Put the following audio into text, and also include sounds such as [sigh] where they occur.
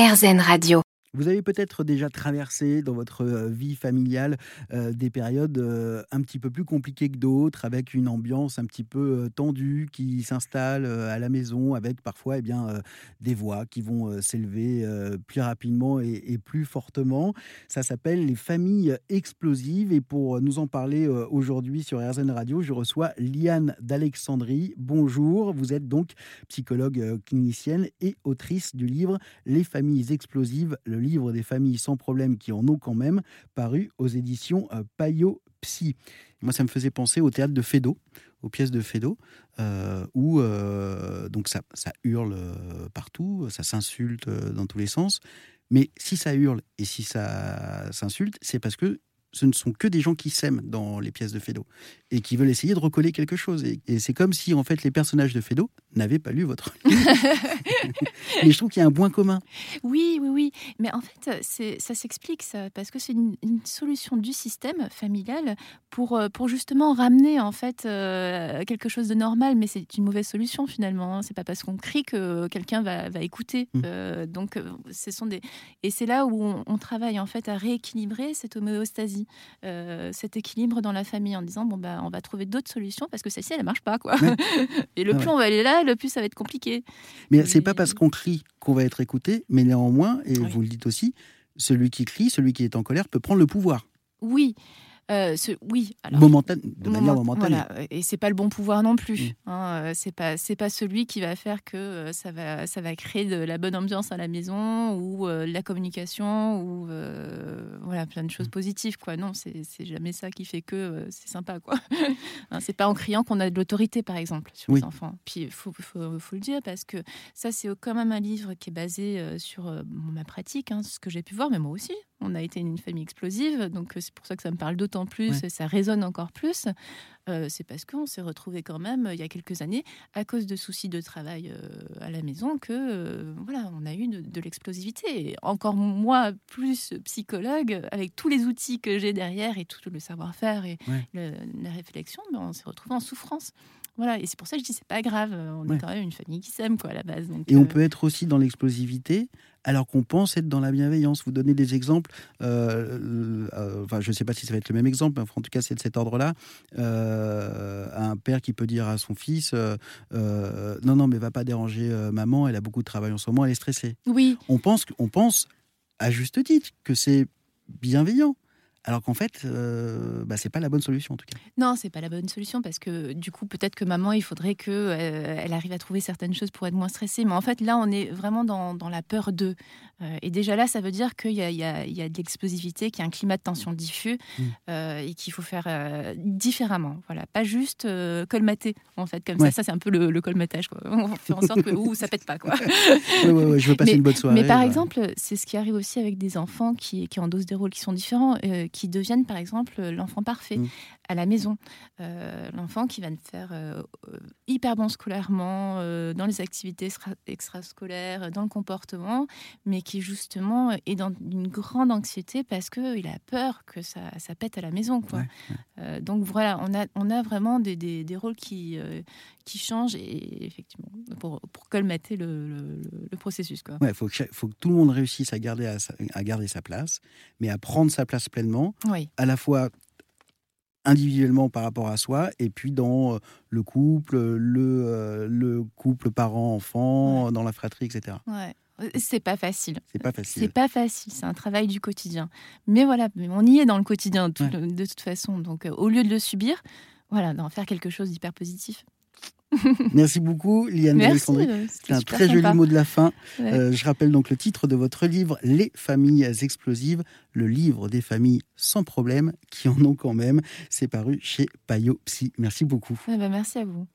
RZN Radio. Vous avez peut-être déjà traversé dans votre vie familiale des périodes un petit peu plus compliquées que d'autres, avec une ambiance un petit peu tendue qui s'installe à la maison, avec parfois eh bien, des voix qui vont s'élever plus rapidement et, plus fortement. Ça s'appelle les familles explosives. Et pour nous en parler aujourd'hui sur RZN Radio, je reçois Liane d'Alexandrie. Bonjour, vous êtes donc psychologue clinicienne et autrice du livre Les familles explosives, livre des familles sans problème qui en ont quand même, paru aux éditions euh, Payot Psy. Moi, ça me faisait penser au théâtre de Fédot, aux pièces de euh, où euh, donc ça, ça hurle partout, ça s'insulte dans tous les sens. Mais si ça hurle et si ça s'insulte, c'est parce que ce ne sont que des gens qui s'aiment dans les pièces de Fédot et qui veulent essayer de recoller quelque chose. Et, c'est comme si, en fait, les personnages de Fédot n'avaient pas lu votre [laughs] livre. [laughs] Mais je trouve qu'il y a un point commun. Oui, oui, oui. Mais en fait, ça s'explique, ça, parce que c'est une, solution du système familial pour, euh, pour justement ramener, en fait, euh, quelque chose de normal. Mais c'est une mauvaise solution, finalement. Hein. C'est pas parce qu'on crie que quelqu'un va, va, écouter. Mmh. Euh, donc, ce sont des... Et c'est là où on, on, travaille, en fait, à rééquilibrer cette homéostasie, cet équilibre dans la famille, en disant, bon, bah, on va trouver d'autres solutions parce que celle-ci, elle ne marche pas. Quoi. [laughs] Et le ah plus on va aller là, le plus ça va être compliqué. Mais c'est pas parce qu'on crie qu'on va être écouté, mais néanmoins, et vous le dites aussi, celui qui crie, celui qui est en colère peut prendre le pouvoir. Oui, euh, oui, alors, de manière momentanée. Voilà, et c'est pas le bon pouvoir non plus. Mm. Hein, euh, c'est pas c'est pas celui qui va faire que euh, ça va ça va créer de la bonne ambiance à la maison ou la communication ou plein de choses mm. positives quoi. Non, c'est jamais ça qui fait que c'est sympa quoi. [laughs] hein, c'est pas en criant qu'on a de l'autorité par exemple sur les enfants. Puis il faut, faut, faut, le dire parce que ça c'est quand même un livre qui est basé sur ma pratique, hein, ce que j'ai pu voir, mais moi aussi. On a été une famille explosive, donc c'est pour ça que ça me parle d'autant plus, ça résonne encore plus. Euh, c'est parce qu'on s'est retrouvé quand même il y a quelques années à cause de soucis de travail euh, à la maison que euh, voilà on a eu de, l'explosivité. Encore moi plus psychologue avec tous les outils que j'ai derrière et tout le savoir-faire et la réflexion, ben, on s'est retrouvé en souffrance. Voilà, et c'est pour ça que je dis c'est pas grave, on est quand même une famille qui s'aime quoi à la base. et on peut être aussi dans l'explosivité alors qu'on pense être dans la bienveillance. Vous donnez des exemples, euh, euh, enfin, je ne sais pas si ça va être le même exemple, mais en tout cas, c'est de cet ordre-là. Euh, un père qui peut dire à son fils Non, non, mais va pas déranger maman, elle a beaucoup de travail en ce moment, elle est stressée. Oui. On pense, on pense à juste titre que c'est bienveillant. Alors qu'en fait, euh, bah, c'est pas la bonne solution en tout cas. Non, c'est pas la bonne solution parce que du coup, peut-être que maman, il faudrait que euh, elle arrive à trouver certaines choses pour être moins stressée. Mais en fait, là, on est vraiment dans, dans la peur d'eux. Euh, et déjà là, ça veut dire qu'il y, y, y a, de l'explosivité, qu'il y a un climat de tension diffus mmh. euh, et qu'il faut faire différemment. Voilà, pas juste colmater en fait comme ça. Ça, c'est un peu le, colmatage. Quoi. On fait en sorte que ouh, ça pète pas. Quoi. [laughs] ouais, ouais, je veux passer une bonne soirée. Mais par exemple, c'est ce qui arrive aussi avec des enfants qui, qui endossent des rôles qui sont différents qui deviennent par exemple l'enfant parfait mmh. à la maison. Euh, l'enfant qui va faire euh, hyper bon scolairement, euh, dans les activités extrascolaires, dans le comportement, mais qui justement est dans une grande anxiété parce qu'il a peur que ça, ça, pète à la maison. Quoi. donc voilà, on a, on a vraiment des, des, des rôles qui, qui changent et effectivement, pour, pour colmater le, le, processus. Il ouais, faut, que, faut que tout le monde réussisse à garder, à, à garder sa place, mais à prendre sa place pleinement, à la fois individuellement par rapport à soi et puis dans le couple, le, le couple parent-enfant, dans la fratrie, etc. Ouais. C'est pas facile. C'est pas facile. C'est pas facile. C'est un travail du quotidien. Mais voilà, on y est dans le quotidien de toute façon. Donc, au lieu de le subir, voilà, d'en faire quelque chose d'hyper positif. [laughs] Merci beaucoup, Liane Alexandrie. Euh, c'est un très joli mot de la fin. Euh, je rappelle donc le titre de votre livre, Les familles explosives, le livre des familles sans problème qui en ont quand même. C'est paru chez Payot Psy. Merci beaucoup. Eh ben, merci à vous.